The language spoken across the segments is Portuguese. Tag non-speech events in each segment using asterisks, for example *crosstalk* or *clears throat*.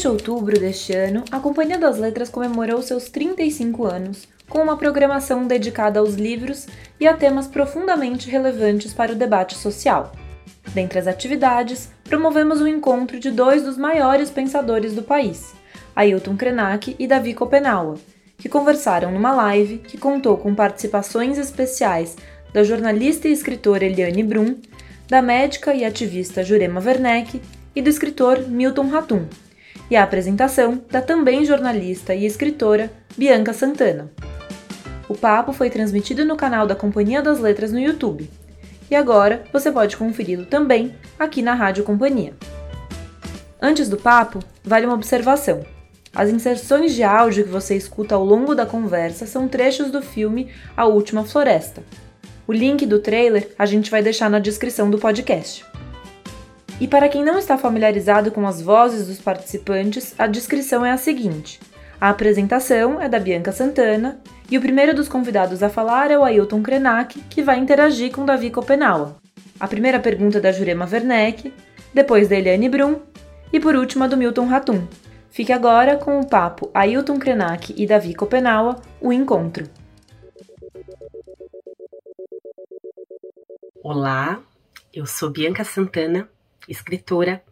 de outubro deste ano, a Companhia das Letras comemorou seus 35 anos, com uma programação dedicada aos livros e a temas profundamente relevantes para o debate social. Dentre as atividades, promovemos o encontro de dois dos maiores pensadores do país, Ailton Krenak e Davi Kopenawa, que conversaram numa live que contou com participações especiais da jornalista e escritora Eliane Brum, da médica e ativista Jurema Werneck e do escritor Milton Ratum, e a apresentação da também jornalista e escritora Bianca Santana. O papo foi transmitido no canal da Companhia das Letras no YouTube. E agora você pode conferi-lo também aqui na Rádio Companhia. Antes do papo, vale uma observação. As inserções de áudio que você escuta ao longo da conversa são trechos do filme A Última Floresta. O link do trailer a gente vai deixar na descrição do podcast. E para quem não está familiarizado com as vozes dos participantes, a descrição é a seguinte: a apresentação é da Bianca Santana e o primeiro dos convidados a falar é o Ailton Krenak, que vai interagir com Davi Kopenawa. A primeira pergunta é da Jurema Werneck, depois da Eliane Brum e por último a do Milton Ratum, Fique agora com o papo Ailton Krenak e Davi Kopenawa, o encontro. Olá, eu sou Bianca Santana, escritora,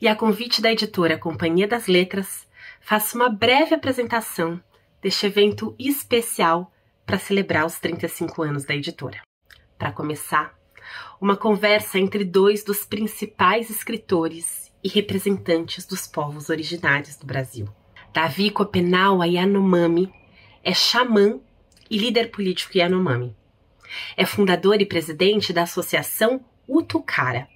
e a convite da editora Companhia das Letras, faço uma breve apresentação deste evento especial para celebrar os 35 anos da editora. Para começar, uma conversa entre dois dos principais escritores e representantes dos povos originários do Brasil. Davi Copenaua Yanomami é xamã e líder político Yanomami. É fundador e presidente da Associação Utucara,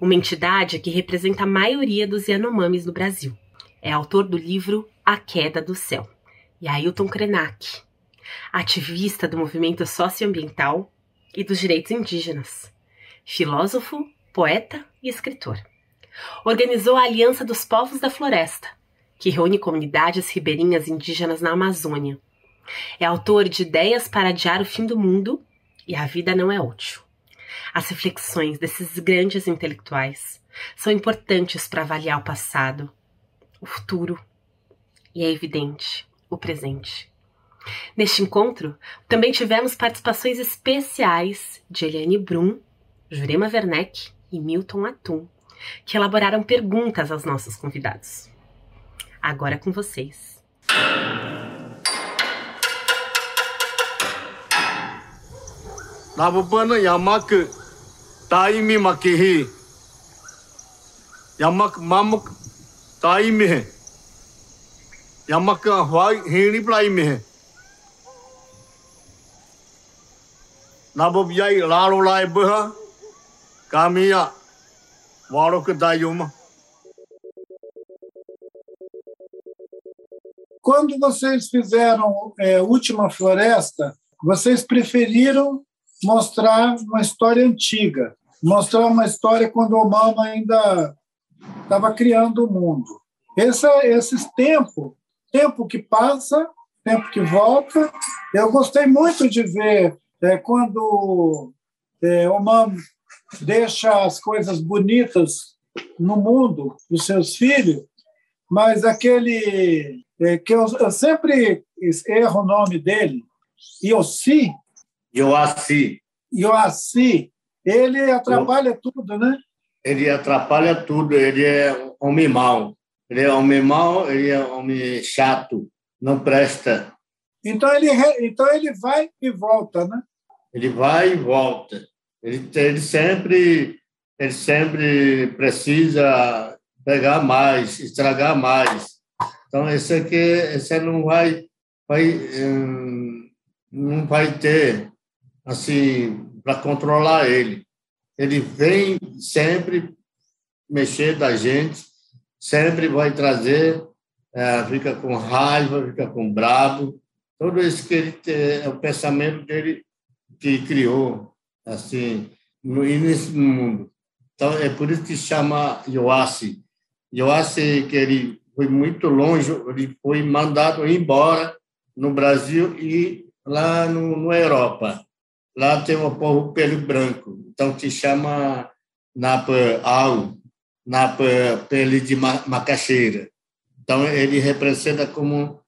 uma entidade que representa a maioria dos Yanomamis no Brasil. É autor do livro A Queda do Céu. E Ailton Krenak, ativista do movimento socioambiental e dos direitos indígenas, filósofo, poeta e escritor organizou a Aliança dos Povos da Floresta, que reúne comunidades ribeirinhas indígenas na Amazônia. É autor de Ideias para Adiar o Fim do Mundo e A Vida Não é Útil. As reflexões desses grandes intelectuais são importantes para avaliar o passado, o futuro e, é evidente, o presente. Neste encontro, também tivemos participações especiais de Eliane Brum, Jurema Werneck e Milton Atum, que elaboraram perguntas aos nossos convidados. Agora é com vocês. Nabubana yamak taimi makihi. Yamak mamuk taimi yamak hwai hini plaimi Nabub yai lalo lai Dayuma. Quando vocês fizeram é, Última Floresta, vocês preferiram mostrar uma história antiga, mostrar uma história quando o Obama ainda estava criando o mundo. Esse, esses tempo, tempo que passa, tempo que volta. Eu gostei muito de ver é, quando é, Obama deixa as coisas bonitas no mundo dos seus filhos, mas aquele é, que eu, eu, sempre erro o nome dele, Yossi. Yoassi. Yoassi. Ele atrapalha eu, tudo, né? Ele atrapalha tudo. Ele é homem mau. Ele é homem mau, ele é homem chato, não presta. Então ele, então ele vai e volta, né? Ele vai e volta. Ele, ele sempre ele sempre precisa pegar mais, estragar mais. Então esse aqui esse não vai vai hum, não vai ter assim para controlar ele. Ele vem sempre mexer da gente, sempre vai trazer, é, fica com raiva, fica com bravo. Todo isso que ele é o pensamento dele que criou assim, no início do mundo. Então, é por isso que chama Yoassi. Yoassi, que ele foi muito longe, ele foi mandado embora no Brasil e lá no, no Europa. Lá tem o povo pelo branco, então se chama Napa Au, Napa pele de macaxeira. Então, ele representa como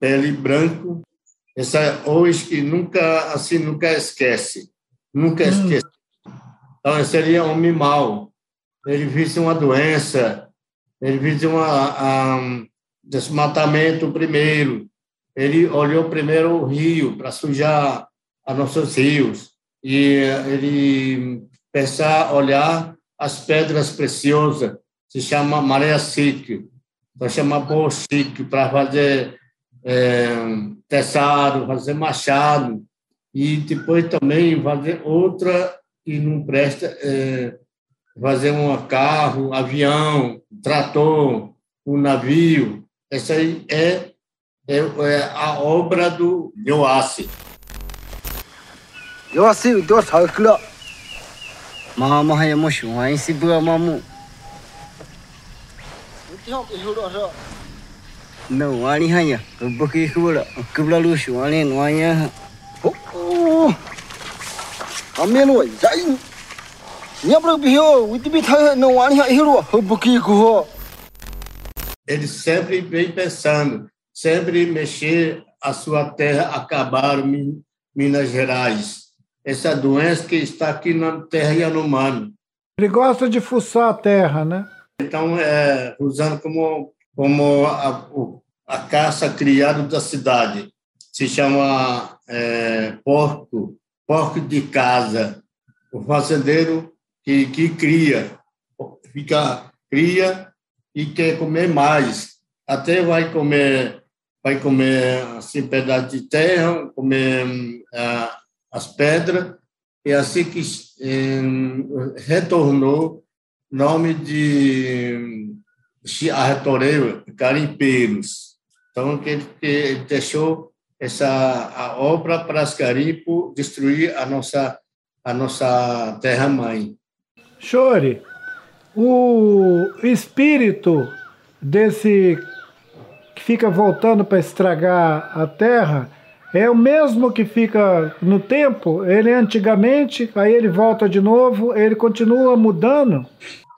pele branco, essa hoje que nunca, assim, nunca esquece, nunca hum. esquece. Então, seria homem mau. Ele vive uma doença, ele vive uma, um desmatamento primeiro, ele olhou primeiro o rio para sujar os nossos rios, e ele pensar, olhar as pedras preciosas, se chama maré sítio, então chama boa para fazer é, fazer machado, e depois também fazer outra que não presta, é, fazer um carro, avião, trator, um navio. Essa aí é, é, é a obra do Yoassi. Yoassi, Deus sabe que lá. Mama hay mo shung hay si bua mamu. No wani hanya, bukki kubula, kubla lu shung wani nwanya. Oh, amelo jai. Nyabra biho, witi bi tha no wani ha hiru, bukki kuho. Ele sempre vem pensando, sempre mexer a sua terra, acabar Minas Gerais essa doença que está aqui na terra Yanomami. Ele gosta de fuçar a terra, né? Então, é, usando como, como a, a caça criada da cidade. Se chama é, porco, porco de casa. O fazendeiro que, que cria, fica, cria e quer comer mais. Até vai comer, vai comer assim, pedaço de terra, comer ah, as pedras, e assim que eh, retornou nome de Chiarretoreiro, Carimpeiros. Então, que ele deixou essa a obra para as carimpos destruir a nossa a nossa terra mãe. Chore, o espírito desse que fica voltando para estragar a terra é o mesmo que fica no tempo, ele antigamente, aí ele volta de novo, ele continua mudando?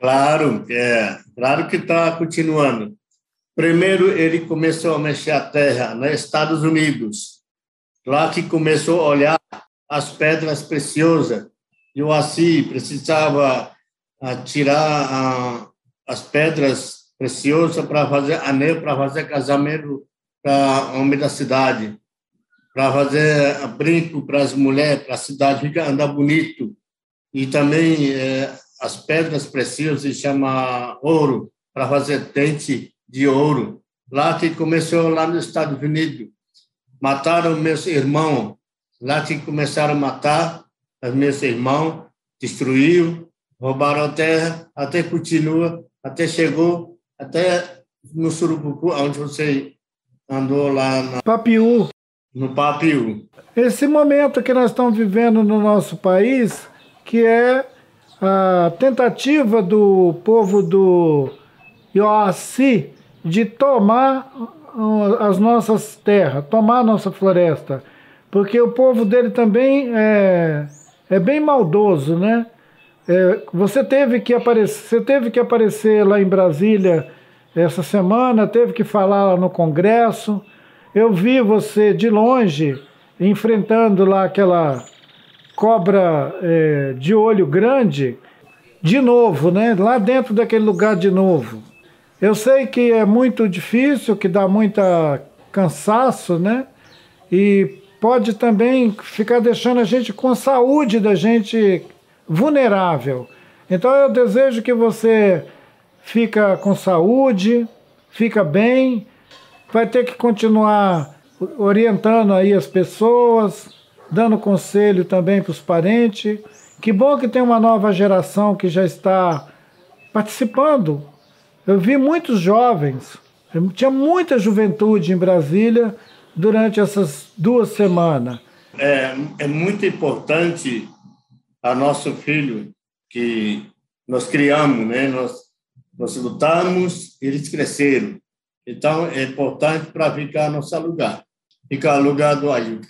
Claro, é, claro que está continuando. Primeiro ele começou a mexer a terra nos Estados Unidos, lá que começou a olhar as pedras preciosas. E o assim precisava ah, tirar ah, as pedras preciosas para fazer anel, para fazer casamento para homem da cidade para fazer brinco para as mulheres, para a cidade ficar andar bonito. E também é, as pedras preciosas se chama ouro, para fazer dente de ouro. Lá que começou lá nos Estados Unidos. Mataram meus irmãos. Lá que começaram a matar os meus irmãos, destruiu, roubaram a terra, até continua, até chegou, até no Surucucu, onde você andou lá na... Papiú no Papiú. Esse momento que nós estamos vivendo no nosso país, que é a tentativa do povo do Ioassi de tomar as nossas terras, tomar a nossa floresta, porque o povo dele também é, é bem maldoso, né? É, você teve que aparecer, você teve que aparecer lá em Brasília essa semana, teve que falar lá no Congresso. Eu vi você de longe enfrentando lá aquela cobra é, de olho grande, de novo, né? Lá dentro daquele lugar de novo. Eu sei que é muito difícil, que dá muita cansaço, né? E pode também ficar deixando a gente com a saúde da gente vulnerável. Então eu desejo que você fica com saúde, fica bem vai ter que continuar orientando aí as pessoas, dando conselho também para os parentes. Que bom que tem uma nova geração que já está participando. Eu vi muitos jovens, tinha muita juventude em Brasília durante essas duas semanas. É, é muito importante a nosso filho que nós criamos, né? Nós, nós lutamos, eles cresceram. Então, é importante para ficar no seu lugar. Ficar no lugar do Ailton,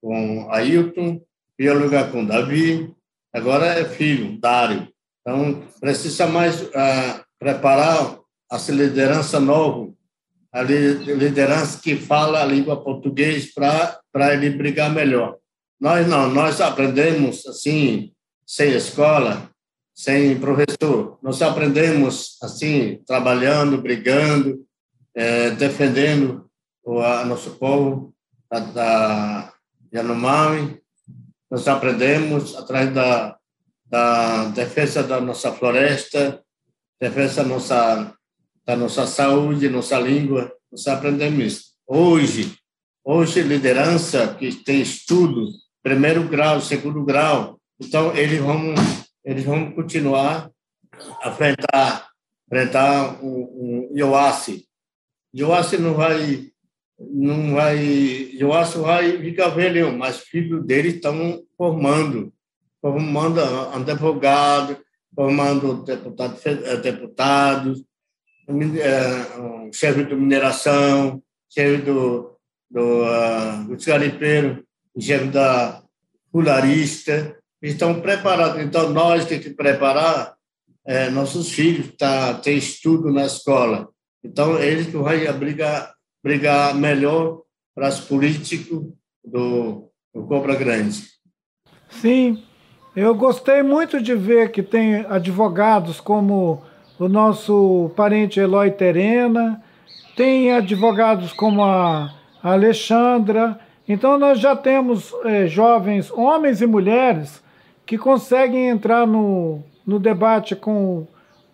com Ailton, ficar no lugar com Davi, agora é filho, Dário. Então, precisa mais uh, preparar essa liderança nova a liderança que fala a língua portuguesa para ele brigar melhor. Nós não, nós aprendemos assim, sem escola, sem professor. Nós aprendemos assim, trabalhando, brigando, é, defendendo o a, nosso povo da, da Yanomami. Nós aprendemos através da, da defesa da nossa floresta, defesa da nossa, da nossa saúde, nossa língua. Nós aprendemos isso. Hoje, hoje liderança que tem estudo, primeiro grau, segundo grau, então eles vão eles vão continuar a enfrentar, enfrentar um, um Ioassi. Ioassi não vai, não vai, Ioassi vai ficar velho, mas filhos dele estão formando, formando advogado, formando deputado, eh, deputados, eh, chefe de mineração, chefe do, do, uh, do garimpeiro, chefe da fularista, estão preparados. Então, nós temos que preparar é, nossos filhos para ter estudo na escola. Então, eles que vão brigar, brigar melhor para os políticos do, do Cobra Grande. Sim, eu gostei muito de ver que tem advogados como o nosso parente Eloy Terena, tem advogados como a Alexandra. Então, nós já temos é, jovens, homens e mulheres, que conseguem entrar no, no debate com,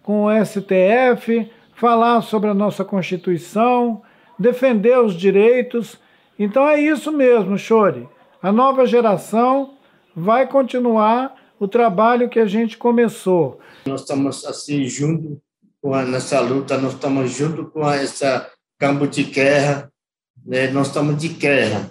com o STF, falar sobre a nossa Constituição, defender os direitos. Então é isso mesmo, Chore. A nova geração vai continuar o trabalho que a gente começou. Nós estamos assim junto com a, nessa luta, nós estamos junto com essa campo de guerra, né? nós estamos de guerra.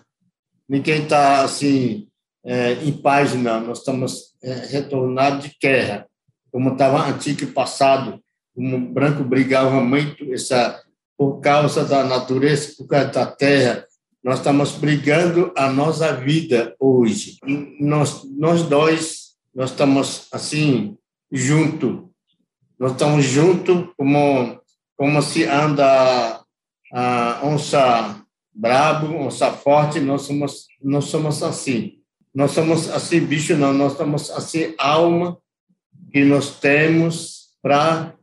Ninguém está assim é, em paz, não. Nós estamos é, retornados de guerra, como estava antigo e passado, o branco brigava muito essa, por causa da natureza, por causa da terra. Nós estamos brigando a nossa vida hoje. Nós, nós dois, nós estamos assim, junto. Nós estamos juntos como, como se anda a onça brabo, onça forte, nós somos, nós somos assim nós somos assim bicho não, nós somos assim alma que nós temos para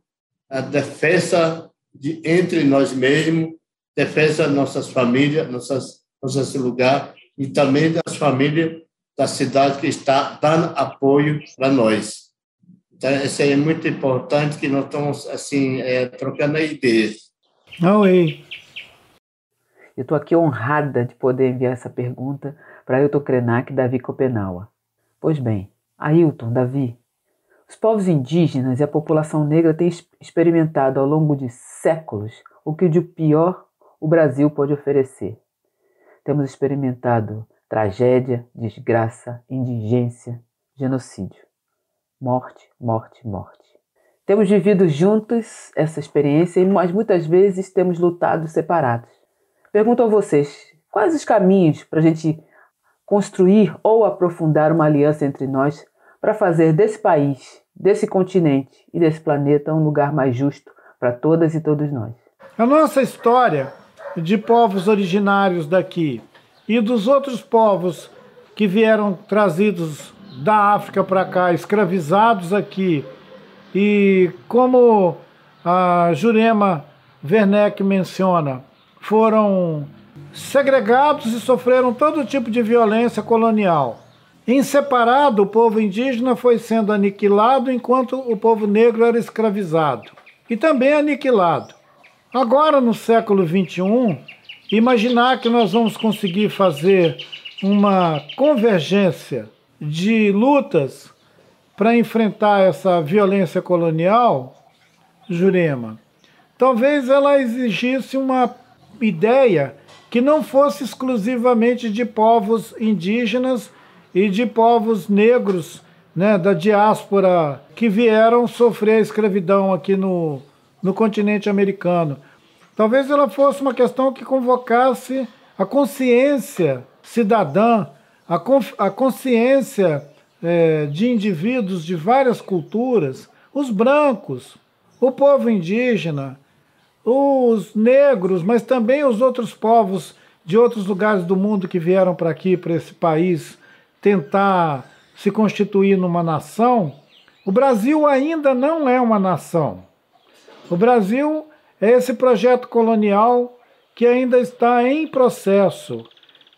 a defesa de entre nós mesmos, defesa das nossas famílias, nossas nossos lugar e também das famílias da cidade que está dando apoio para nós. Então, isso é muito importante que nós estamos assim é, trocando ideias. Não, ei. Eu estou aqui honrada de poder enviar essa pergunta para Ailton Krenak e Davi Copenaua. Pois bem, Ailton, Davi, os povos indígenas e a população negra têm experimentado ao longo de séculos o que de pior o Brasil pode oferecer. Temos experimentado tragédia, desgraça, indigência, genocídio. Morte, morte, morte. Temos vivido juntos essa experiência, mas muitas vezes temos lutado separados. Pergunto a vocês: quais os caminhos para a gente construir ou aprofundar uma aliança entre nós para fazer desse país, desse continente e desse planeta um lugar mais justo para todas e todos nós. A nossa história de povos originários daqui e dos outros povos que vieram trazidos da África para cá, escravizados aqui, e como a Jurema Werneck menciona, foram segregados e sofreram todo tipo de violência colonial. Em separado, o povo indígena foi sendo aniquilado enquanto o povo negro era escravizado e também aniquilado. Agora, no século XXI, imaginar que nós vamos conseguir fazer uma convergência de lutas para enfrentar essa violência colonial, Jurema, talvez ela exigisse uma ideia que não fosse exclusivamente de povos indígenas e de povos negros né, da diáspora que vieram sofrer a escravidão aqui no, no continente americano. Talvez ela fosse uma questão que convocasse a consciência cidadã, a, a consciência é, de indivíduos de várias culturas, os brancos, o povo indígena, os negros, mas também os outros povos de outros lugares do mundo que vieram para aqui, para esse país, tentar se constituir numa nação, o Brasil ainda não é uma nação. O Brasil é esse projeto colonial que ainda está em processo.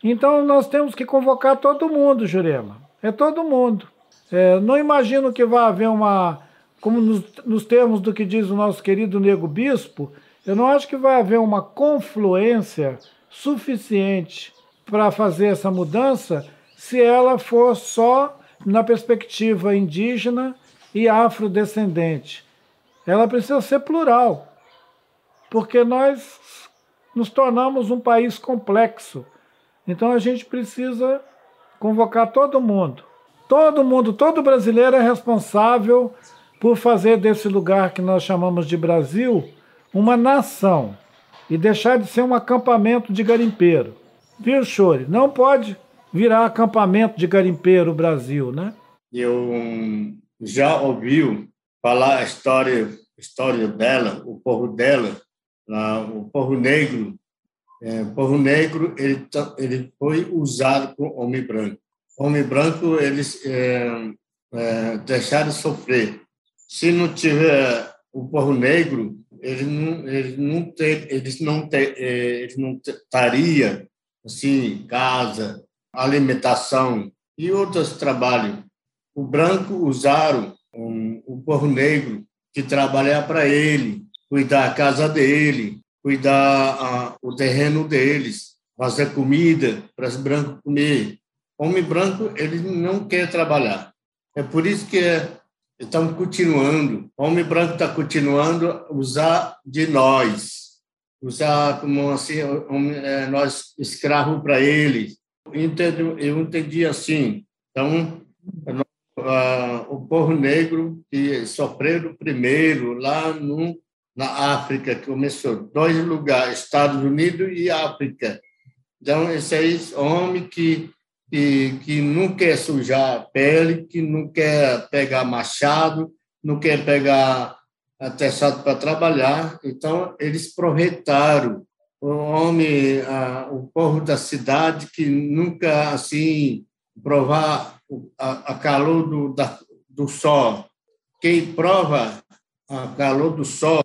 Então nós temos que convocar todo mundo, Jurema. É todo mundo. É, não imagino que vai haver uma, como nos, nos termos do que diz o nosso querido Nego Bispo, eu não acho que vai haver uma confluência suficiente para fazer essa mudança se ela for só na perspectiva indígena e afrodescendente. Ela precisa ser plural, porque nós nos tornamos um país complexo. Então a gente precisa convocar todo mundo. Todo mundo, todo brasileiro é responsável por fazer desse lugar que nós chamamos de Brasil uma nação e deixar de ser um acampamento de garimpeiro. Viu, Chore? Não pode virar acampamento de garimpeiro Brasil, né? Eu já ouviu falar a história, história dela, o povo dela, o povo negro. É, o povo negro ele, ele foi usado por homem branco. Homem branco eles é, é, deixaram de sofrer. Se não tiver o povo negro, ele não, ele não ter, eles não ter, é, eles não estaria assim casa, alimentação e outros trabalhos. O branco usaram um, o povo negro que trabalhar para ele, cuidar da casa dele, cuidar a, o terreno deles, fazer comida para os brancos comer. Homem branco ele não quer trabalhar. É por isso que é estão continuando, homem branco está continuando a usar de nós, usar como assim, é, nós escravos para eles. Eu eu entendi assim. Então, o povo negro que sofreu primeiro lá no, na África, que começou dois lugares, Estados Unidos e África. Então, esse aí, homem que que, que não quer sujar a pele, que não quer pegar machado, não quer pegar atestado para trabalhar. Então, eles aproveitaram o homem, a, o povo da cidade que nunca, assim, provar a, a calor do, da, do sol. Quem prova a calor do sol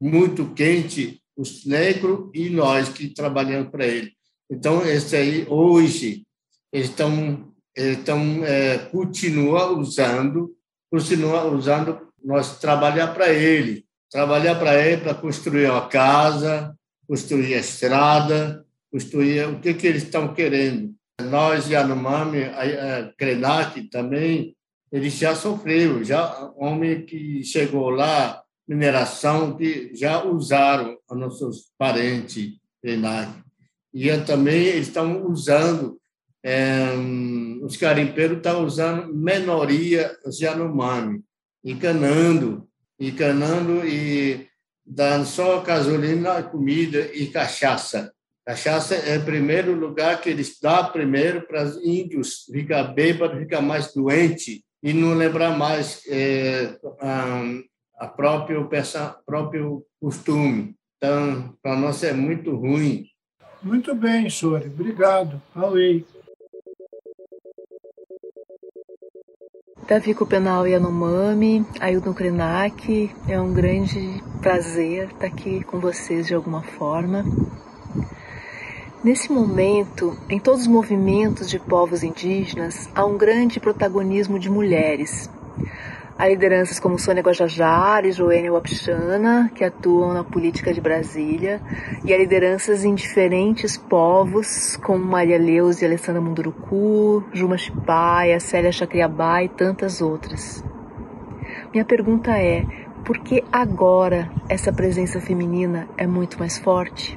muito quente, os negros e nós que trabalhamos para ele. Então, esse aí, hoje, eles estão é, continua usando continua usando nós trabalhar para ele trabalhar para ele para construir uma casa construir a estrada construir o que que eles estão querendo. Nós Yanomami a, a Krenak também ele já sofreu já homem que chegou lá mineração que já usaram os nossos parentes Krenak. E também eles estão usando é, os carimpeiros estão usando menoria Yanomami, encanando, encanando e dando só gasolina, comida e cachaça. Cachaça é o primeiro lugar que eles dão primeiro para os índios ficar bêbado, ficar mais doente e não lembrar mais é, a, a próprio, próprio costume. Então, para nós é muito ruim. Muito bem, senhor. Obrigado. Auei. Davi Copenal Yanomami, Ailton Krenak, é um grande prazer estar aqui com vocês de alguma forma. Nesse momento, em todos os movimentos de povos indígenas, há um grande protagonismo de mulheres. Há lideranças como Sônia Guajajara e Joênia Wapchana, que atuam na política de Brasília, e há lideranças em diferentes povos, como Maria Leus e Alessandra Munduruku, Juma Chipaia, Célia Chacriabá e tantas outras. Minha pergunta é, por que agora essa presença feminina é muito mais forte?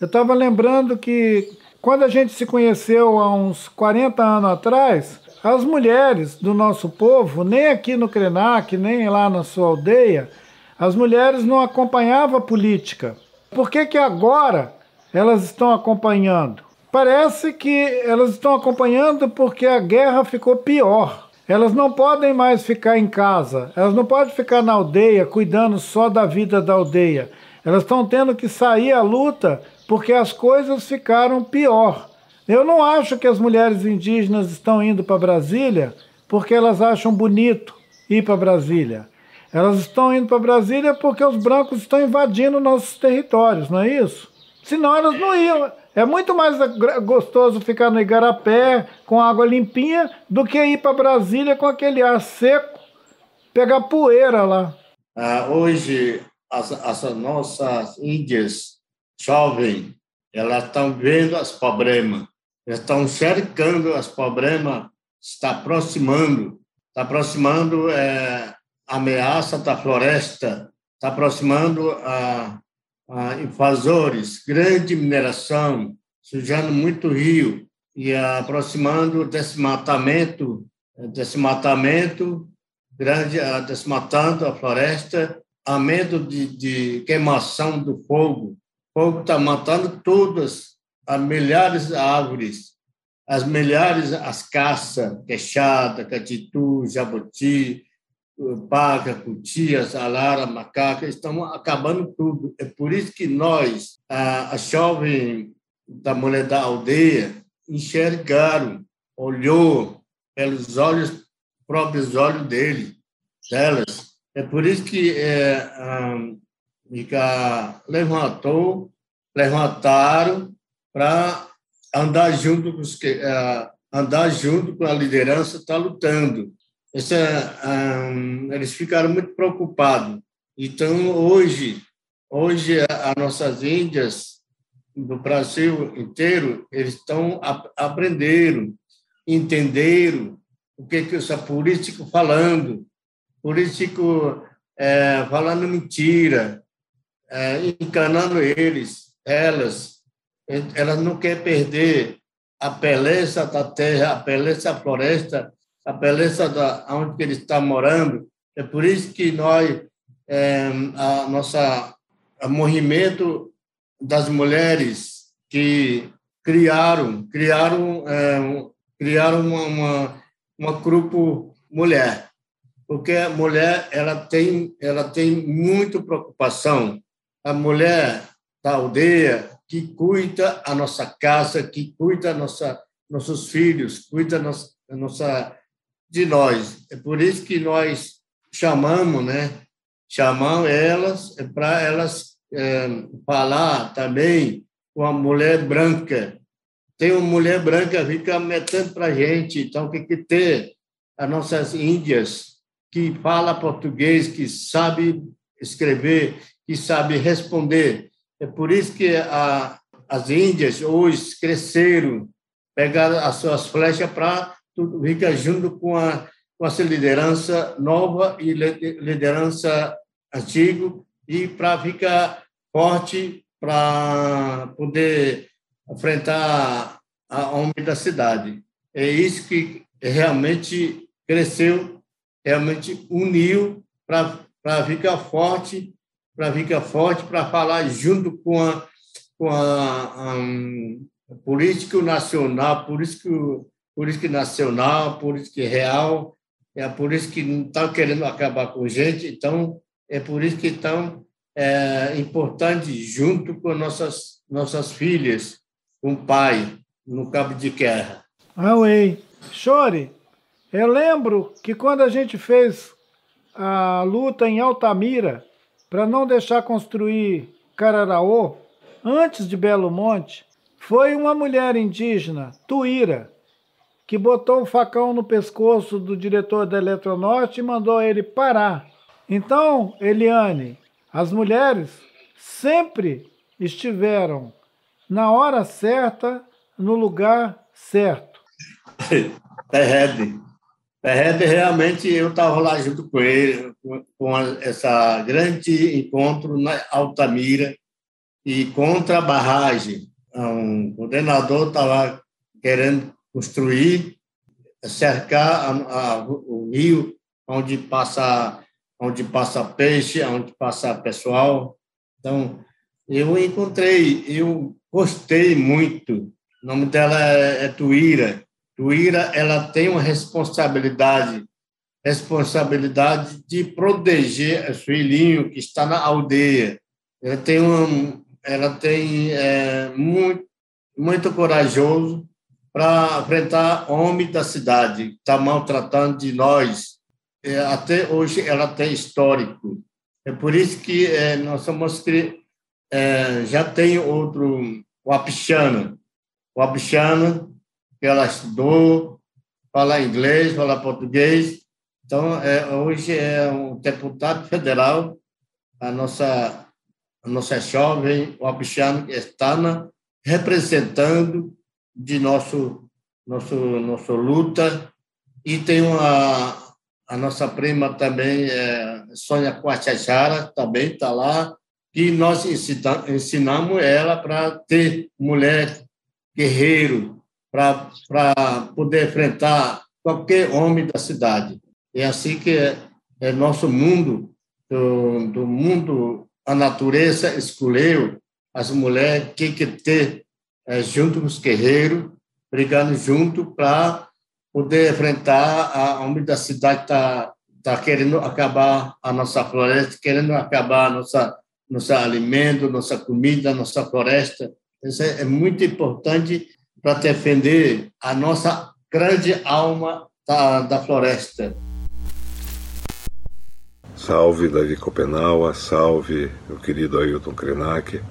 Eu estava lembrando que quando a gente se conheceu há uns 40 anos atrás, as mulheres do nosso povo, nem aqui no Krenak, nem lá na sua aldeia, as mulheres não acompanhavam a política. Por que, que agora elas estão acompanhando? Parece que elas estão acompanhando porque a guerra ficou pior. Elas não podem mais ficar em casa, elas não podem ficar na aldeia cuidando só da vida da aldeia. Elas estão tendo que sair à luta porque as coisas ficaram pior. Eu não acho que as mulheres indígenas estão indo para Brasília porque elas acham bonito ir para Brasília. Elas estão indo para Brasília porque os brancos estão invadindo nossos territórios, não é isso? Senão elas não iam. É muito mais gostoso ficar no Igarapé com água limpinha do que ir para Brasília com aquele ar seco, pegar poeira lá. Ah, hoje, as, as nossas índias jovens, elas estão vendo os problemas, estão cercando os problemas, está aproximando, está aproximando é, a ameaça da floresta, está aproximando a ah, invasores, grande mineração, sujando muito rio e aproximando desmatamento, desmatamento, grande, ah, desmatando a floresta, a medo de, de queimação do fogo. O fogo está matando todas as milhares de árvores, as milhares, as caças, queixada, catitu, jabuti, paca, cutias, alara, macaca, estão acabando tudo. É por isso que nós, a, a jovem da mulher da aldeia, enxergaram, olhou pelos olhos, próprios olhos dele, delas. É por isso que é, um, levantou, levantaram para andar junto com os que, uh, andar junto com a liderança está lutando essa, um, eles ficaram muito preocupados. Então, hoje, hoje as nossas índias do Brasil inteiro, eles estão aprendendo, entenderam o que que os políticos falando, político é, falando mentira, é, encanando eles, elas, elas não querem perder a beleza da terra, a beleza da floresta, a beleza da onde ele está morando. É por isso que nós, é, a nossa a movimento das mulheres que criaram, criaram, é, criaram uma, uma, uma grupo mulher, porque a mulher ela tem, ela tem muita preocupação. A mulher da aldeia que cuida a nossa casa, que cuida a nossa nossos filhos, cuida a nossa, a nossa de nós. É por isso que nós chamamos, né? Chamamos elas é para elas é, falar também com a mulher branca. Tem uma mulher branca fica metendo para a gente, então tem que ter as nossas índias que fala português, que sabe escrever, que sabe responder. É por isso que a, as índias hoje cresceram, pegaram as suas flechas para fica junto com a, com essa liderança nova e liderança antiga e para ficar forte para poder enfrentar a homem da cidade. É isso que realmente cresceu, realmente uniu para ficar forte, para ficar forte, para falar junto com a, com a, um, político nacional, político política nacional, política real, é por isso que não estão querendo acabar com gente, então é por isso que estão é, importante junto com nossas nossas filhas, com o pai no cabo de guerra. Ué. Chore, eu lembro que quando a gente fez a luta em Altamira para não deixar construir Cararaô, antes de Belo Monte, foi uma mulher indígena, Tuíra, que botou um facão no pescoço do diretor da Eletronorte e mandou ele parar. Então, Eliane, as mulheres sempre estiveram na hora certa, no lugar certo. Perrede. Perrede, realmente, eu estava lá junto com ele, com essa grande encontro na Altamira e contra a barragem. Um coordenador estava querendo construir, cercar a, a, o rio onde passa onde passa peixe, onde passa pessoal. Então, eu encontrei, eu gostei muito. O nome dela é, é Tuíra. Tuíra, ela tem uma responsabilidade, responsabilidade de proteger o filhinho que está na aldeia. ela tem um, ela tem é, muito, muito corajoso para enfrentar homem da cidade, está maltratando de nós. É, até hoje ela tem histórico. É por isso que é, nós somos é, já tem outro, o Apichana. O Apichana, que ela estudou, fala inglês, fala português. Então, é, hoje é um deputado federal, a nossa, a nossa jovem, o Apichana, está na, representando de nosso, nosso, nosso luta. E tem uma, a nossa prima também, é, Sônia Quachajara, também está lá, que nós ensinamos ela para ter mulher guerreiro, para poder enfrentar qualquer homem da cidade. É assim que é, é nosso mundo, do, do, mundo, a natureza escolheu as mulheres que que ter é, junto com os guerreiros, brigando junto para poder enfrentar a homem da cidade está tá querendo acabar a nossa floresta, querendo acabar a nossa nosso alimento, nossa comida, nossa floresta. Isso é, é muito importante para defender a nossa grande alma da, da floresta. Salve Davi Copenaua, salve meu querido Ailton Krenak.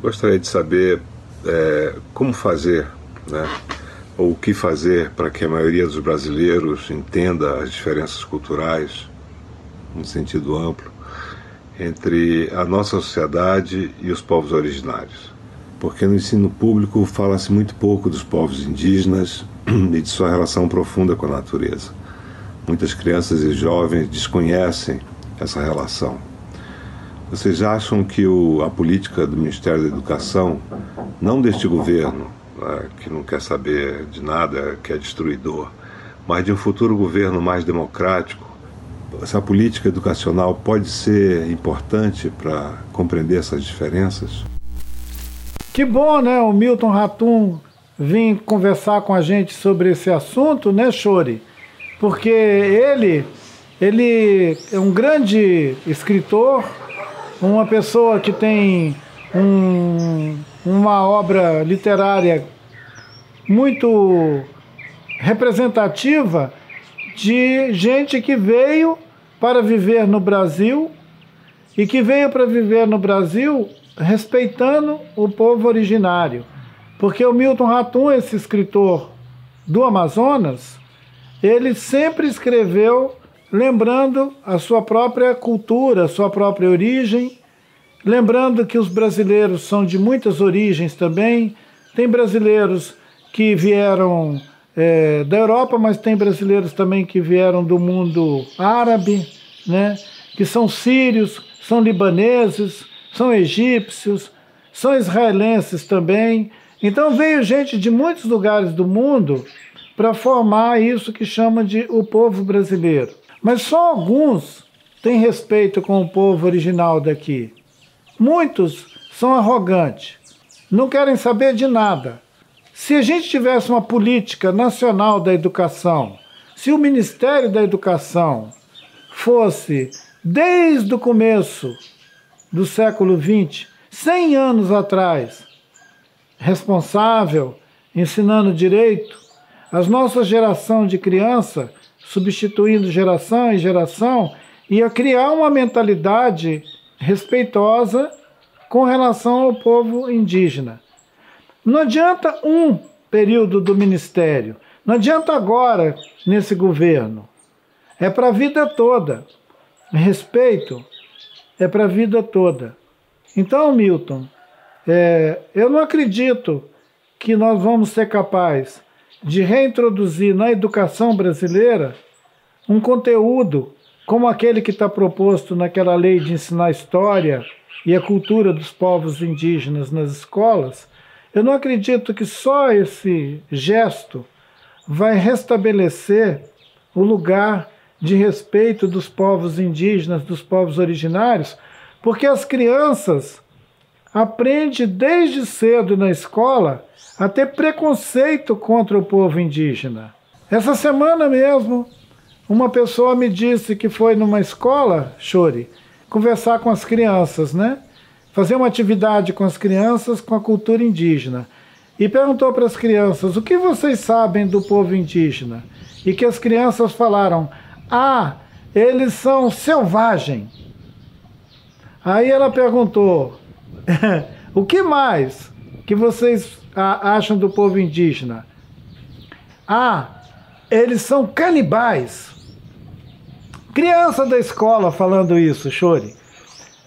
Gostaria de saber é, como fazer, né, ou o que fazer para que a maioria dos brasileiros entenda as diferenças culturais, no sentido amplo, entre a nossa sociedade e os povos originários. Porque no ensino público fala-se muito pouco dos povos indígenas *clears throat* e de sua relação profunda com a natureza. Muitas crianças e jovens desconhecem essa relação. Vocês acham que o, a política do Ministério da Educação, não deste governo, né, que não quer saber de nada, que é destruidor, mas de um futuro governo mais democrático, essa política educacional pode ser importante para compreender essas diferenças? Que bom, né? O Milton Ratum vir conversar com a gente sobre esse assunto, né, Chore? Porque ele, ele é um grande escritor, uma pessoa que tem um, uma obra literária muito representativa de gente que veio para viver no Brasil e que veio para viver no Brasil respeitando o povo originário. Porque o Milton Ratum, esse escritor do Amazonas, ele sempre escreveu lembrando a sua própria cultura, a sua própria origem, lembrando que os brasileiros são de muitas origens também. Tem brasileiros que vieram é, da Europa, mas tem brasileiros também que vieram do mundo árabe, né? que são sírios, são libaneses, são egípcios, são israelenses também. Então veio gente de muitos lugares do mundo para formar isso que chama de o povo brasileiro. Mas só alguns têm respeito com o povo original daqui. Muitos são arrogantes, não querem saber de nada. Se a gente tivesse uma política nacional da educação, se o Ministério da Educação fosse, desde o começo do século XX, 100 anos atrás, responsável, ensinando direito, as nossas geração de criança, substituindo geração em geração, ia criar uma mentalidade respeitosa com relação ao povo indígena. Não adianta um período do ministério, não adianta agora nesse governo. É para a vida toda. Respeito é para a vida toda. Então, Milton, é, eu não acredito que nós vamos ser capazes de reintroduzir na educação brasileira um conteúdo como aquele que está proposto naquela lei de ensinar história e a cultura dos povos indígenas nas escolas, eu não acredito que só esse gesto vai restabelecer o lugar de respeito dos povos indígenas, dos povos originários, porque as crianças aprendem desde cedo na escola a ter preconceito contra o povo indígena. Essa semana mesmo, uma pessoa me disse que foi numa escola, Chore, conversar com as crianças, né? fazer uma atividade com as crianças com a cultura indígena. E perguntou para as crianças: o que vocês sabem do povo indígena? E que as crianças falaram: ah, eles são selvagem. Aí ela perguntou: *laughs* o que mais que vocês acham do povo indígena? Ah, eles são canibais. Criança da escola falando isso, Chore.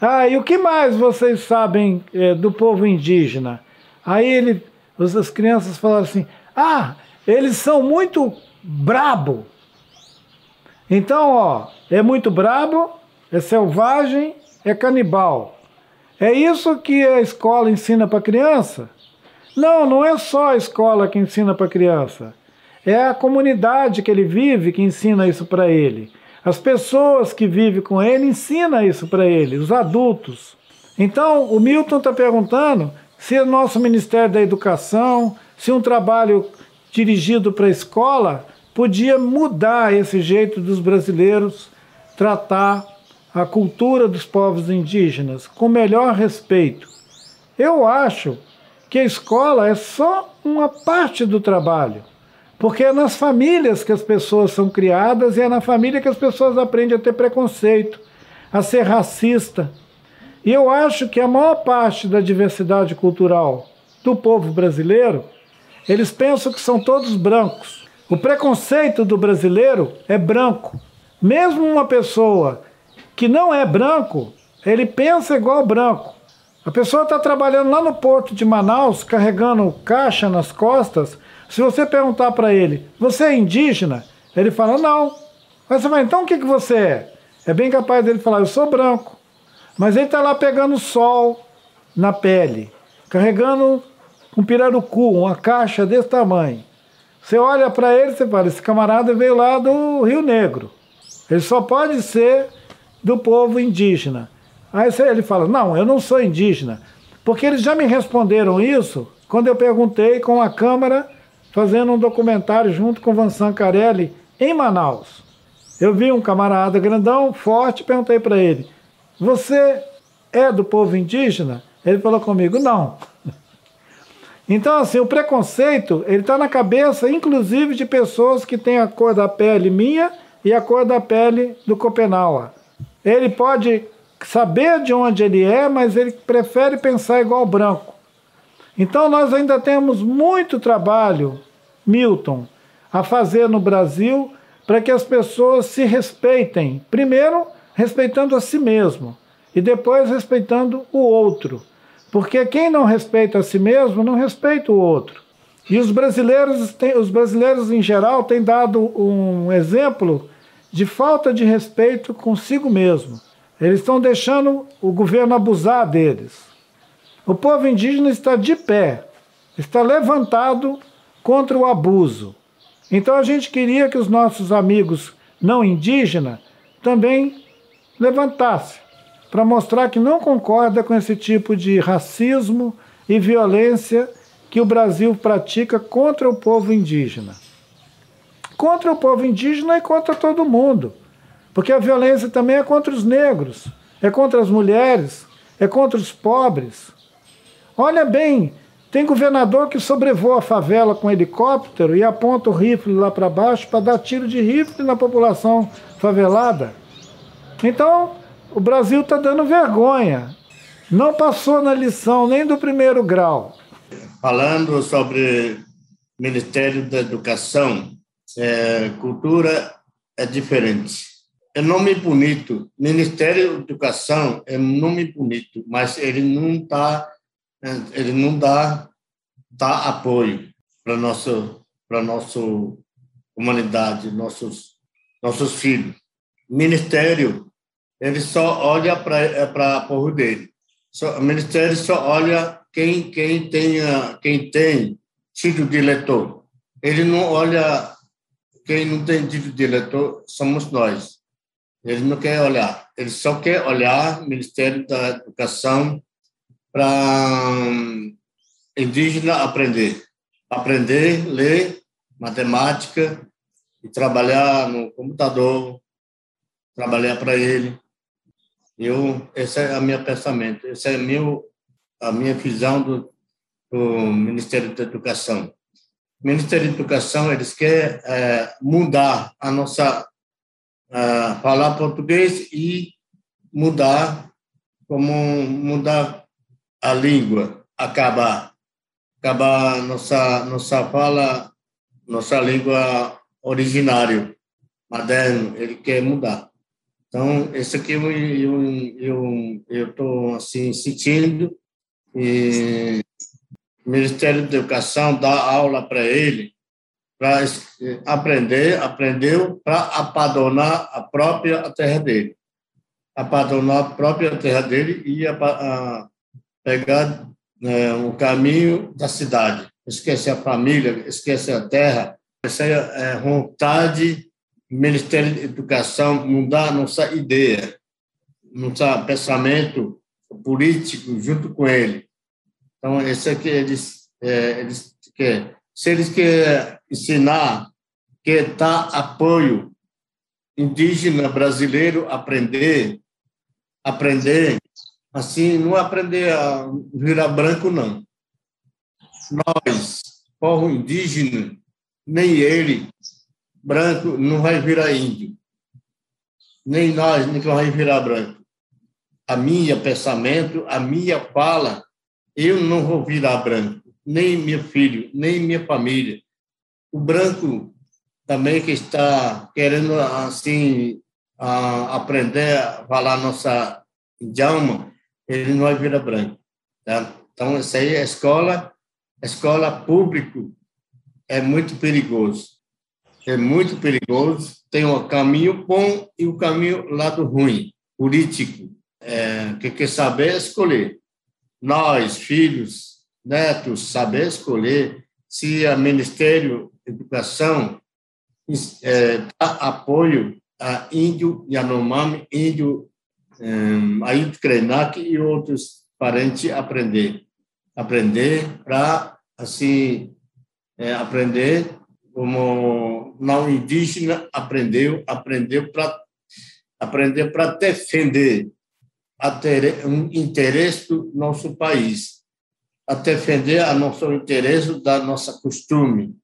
Ah, e o que mais vocês sabem é, do povo indígena? Aí ele, as crianças falaram assim: ah, eles são muito brabo. Então, ó, é muito brabo, é selvagem, é canibal. É isso que a escola ensina para a criança? Não, não é só a escola que ensina para a criança. É a comunidade que ele vive que ensina isso para ele. As pessoas que vivem com ele ensinam isso para ele, os adultos. Então, o Milton está perguntando se o nosso Ministério da Educação, se um trabalho dirigido para a escola, podia mudar esse jeito dos brasileiros tratar a cultura dos povos indígenas com melhor respeito. Eu acho que a escola é só uma parte do trabalho. Porque é nas famílias que as pessoas são criadas e é na família que as pessoas aprendem a ter preconceito, a ser racista. E eu acho que a maior parte da diversidade cultural do povo brasileiro, eles pensam que são todos brancos. O preconceito do brasileiro é branco. Mesmo uma pessoa que não é branco, ele pensa igual branco. A pessoa está trabalhando lá no porto de Manaus, carregando caixa nas costas, se você perguntar para ele, você é indígena? Ele fala, não. Mas você vai, então o que, que você é? É bem capaz dele falar, eu sou branco. Mas ele está lá pegando sol na pele, carregando um pirarucu, uma caixa desse tamanho. Você olha para ele e fala, esse camarada veio lá do Rio Negro. Ele só pode ser do povo indígena. Aí ele fala, não, eu não sou indígena. Porque eles já me responderam isso quando eu perguntei com a Câmara fazendo um documentário junto com Vansan Carelli em Manaus. Eu vi um camarada grandão, forte, perguntei para ele: Você é do povo indígena? Ele falou comigo: Não. *laughs* Então, assim, o preconceito ele está na cabeça, inclusive, de pessoas que têm a cor da pele minha e a cor da pele do Copenhague. Ele pode saber de onde ele é, mas ele prefere pensar igual branco. Então nós ainda temos muito trabalho, Milton, a fazer no Brasil para que as pessoas se respeitem. Primeiro, respeitando a si mesmo e depois respeitando o outro. Porque quem não respeita a si mesmo não respeita o outro. E os brasileiros, os brasileiros em geral têm dado um exemplo de falta de respeito consigo mesmo. Eles estão deixando o governo abusar deles. O povo indígena está de pé, está levantado contra o abuso. Então a gente queria que os nossos amigos não indígenas também levantassem para mostrar que não concorda com esse tipo de racismo e violência que o Brasil pratica contra o povo indígena. Contra o povo indígena e contra todo mundo. Porque a violência também é contra os negros, é contra as mulheres, é contra os pobres. Olha bem, tem governador que sobrevoa a favela com helicóptero e aponta o rifle lá para baixo para dar tiro de rifle na população favelada. Então, o Brasil está dando vergonha. Não passou na lição nem do primeiro grau. Falando sobre Ministério da Educação, é, cultura é diferente. É nome bonito. Ministério da Educação é nome bonito, mas ele não está ele não dá, dá apoio para nosso para nosso humanidade, nossos nossos filhos. O ministério ele só olha para é para povo dele. Só, o ministério só olha quem quem tem quem tem título de eleitor. Ele não olha quem não tem título de eleitor somos nós. Ele não quer olhar. Ele só quer olhar o Ministério da Educação para indígena aprender. Aprender, ler, matemática e trabalhar no computador, trabalhar para ele. Eu, esse é a minha pensamento, essa é meu, a minha visão do, do Ministério da Educação. O Ministério da Educação, eles querem é, mudar a nossa... É, falar português e mudar como mudar a língua, acabar, acabar nossa nossa fala, nossa língua originária, moderno, ele quer mudar. Então, esse aqui eu eu eu tô assim sentindo e o Ministério da Educação dá aula para ele para aprender, aprendeu para apadonar a própria terra dele abandonar a própria terra dele e ia a pegar né, o caminho da cidade. Esquece a família, esquece a terra. Essa é vontade Ministério da Educação mudar nossa ideia, nosso pensamento político junto com ele. Então, esse aqui eles, é, eles quer, se eles querem ensinar, quer dar apoio indígena brasileiro aprender, aprender, assim, não aprender a virar branco, não. Nós, povo indígena, nem ele, branco, não vai virar índio. Nem nós, nem vai virar branco. A minha pensamento, a minha fala, eu não vou virar branco, nem meu filho, nem minha família. O branco também que está querendo, assim, aprender a falar nossa idioma, ele não vai virar branco. Tá? Então, isso aí é escola, escola público é muito perigoso. É muito perigoso. Tem o caminho bom e o caminho lado ruim, político, é, que quer saber escolher. Nós, filhos, netos, saber escolher se o Ministério da Educação é, dá apoio a índio Yanomami, índio Ailton Krenak e outros parentes aprender. Aprender para, assim, é, aprender como não indígena aprendeu, aprendeu para aprender para defender um interesse do nosso país, a defender a nosso interesse da nossa costume,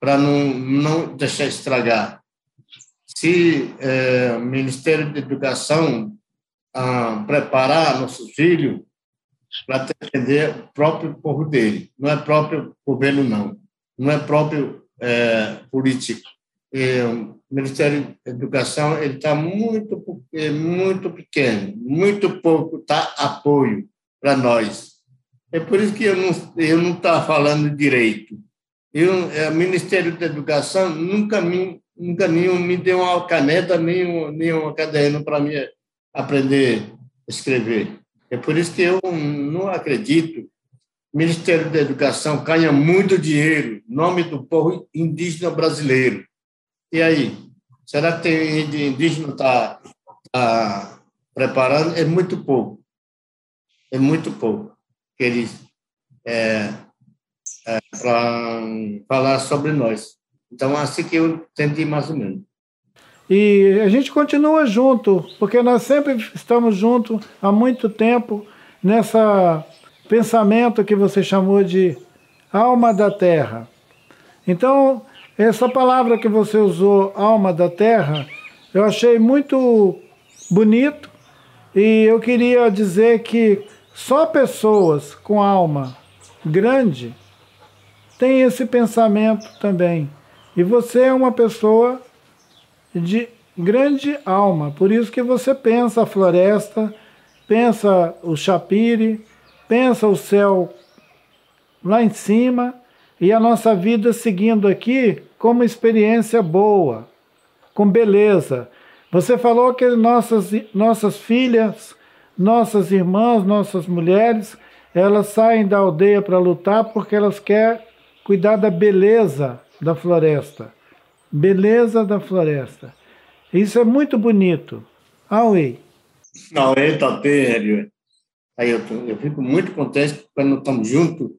para não, não deixar estragar se é, o Ministério da Educação ah, preparar nossos filhos para defender o próprio povo dele, não é próprio governo, não, não é próprio é, político. O Ministério da Educação ele está muito, é muito pequeno, muito pouco tá apoio para nós. É por isso que eu não eu não estou falando direito. Eu, é, o Ministério da Educação nunca me nunca nenhum me deu uma caneta, nem um, nem um caderno para me aprender a escrever. É por isso que eu não acredito. O Ministério da Educação ganha muito dinheiro nome do povo indígena brasileiro. E aí? Será que tem indígena está tá preparando? É muito pouco. É muito pouco que eles é, é, para falar sobre nós. Então, assim que eu entendi mais ou menos. E a gente continua junto, porque nós sempre estamos juntos há muito tempo nessa pensamento que você chamou de alma da terra. Então, essa palavra que você usou, alma da terra, eu achei muito bonito e eu queria dizer que só pessoas com alma grande têm esse pensamento também. E você é uma pessoa de grande alma, por isso que você pensa a floresta, pensa o chapire, pensa o céu lá em cima e a nossa vida seguindo aqui como experiência boa, com beleza. Você falou que nossas, nossas filhas, nossas irmãs, nossas mulheres, elas saem da aldeia para lutar porque elas querem cuidar da beleza da floresta. Beleza da floresta. Isso é muito bonito. Aui. Aui, tá bem, Aí eu, eu fico muito contente quando estamos juntos,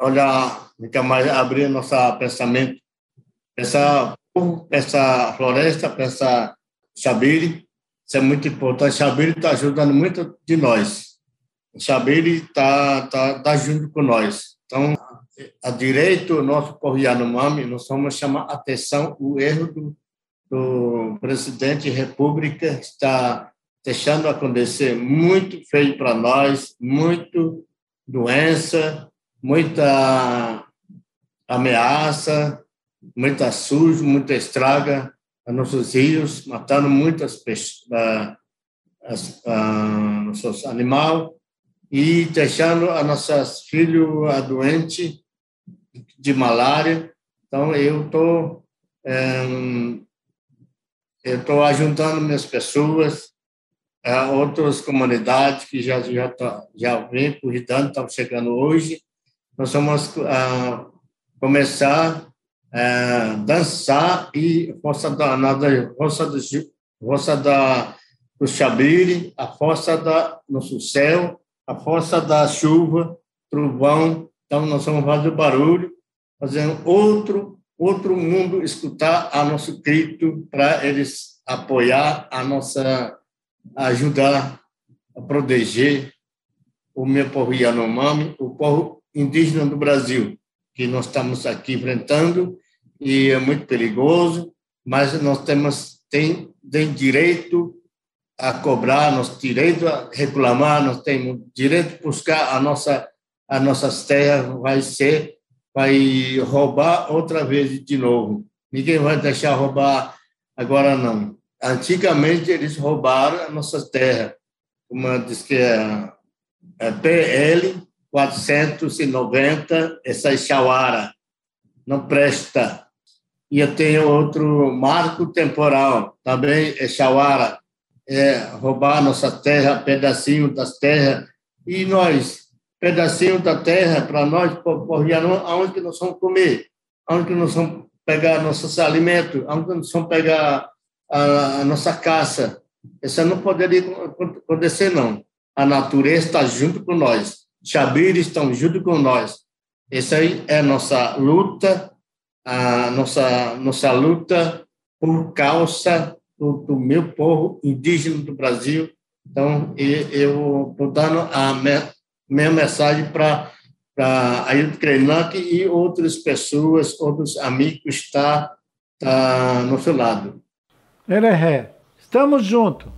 olhar, fica mais abrir nosso pensamento, pensar essa floresta, pensar Xabiri, Isso é muito importante. Xabiri está ajudando muito de nós. Xabiri está tá, tá junto com nós. Então, a direito, nosso povo Yanomami, nós vamos chamar atenção o erro do, do presidente República está deixando acontecer muito feio para nós, muito doença, muita ameaça, muita sujo, muita estraga a nossos rios, matando muitas pessoas, as, nossos animais e deixando as nossas filhos doentes de malária. Então, eu estou eu estou ajuntando minhas pessoas a outras comunidades que já já tá, já vem cuidando, estão chegando hoje. Nós vamos uh, começar a dançar e força da nada, força do força da do Xabire, a força da nosso céu, a força da chuva, trovão. Então nós vamos fazer barulho, fazendo outro outro mundo escutar a nosso grito para eles apoiar a nossa ajudar a proteger o meu povo Yanomami, o povo indígena do Brasil, que nós estamos aqui enfrentando e é muito perigoso, mas nós temos tem, tem direito a cobrar, nós direito a reclamar, nós temos direito a buscar a nossa as nossas terras vai ser vai roubar outra vez de novo. Ninguém vai deixar roubar agora não. Antigamente eles roubaram a nossa terra, como diz que é, é PL 490, essa é Chauara, não presta. E eu tenho outro marco temporal, também é Chauara, é roubar nossa terra, pedacinho das terras, e nós pedacinho da terra para nós, aonde que nós vamos comer, aonde que nós vamos pegar nossos alimentos, aonde que nós vamos pegar a, a nossa caça. Isso não poderia acontecer, não. A natureza está junto com nós, Xabires estão junto com nós. Essa aí é a nossa luta, a nossa, nossa luta por causa do, do meu povo indígena do Brasil. Então, eu estou dando a minha mensagem para Ailton Krenak e outras pessoas, outros amigos está tá no seu lado. Ereré, estamos juntos.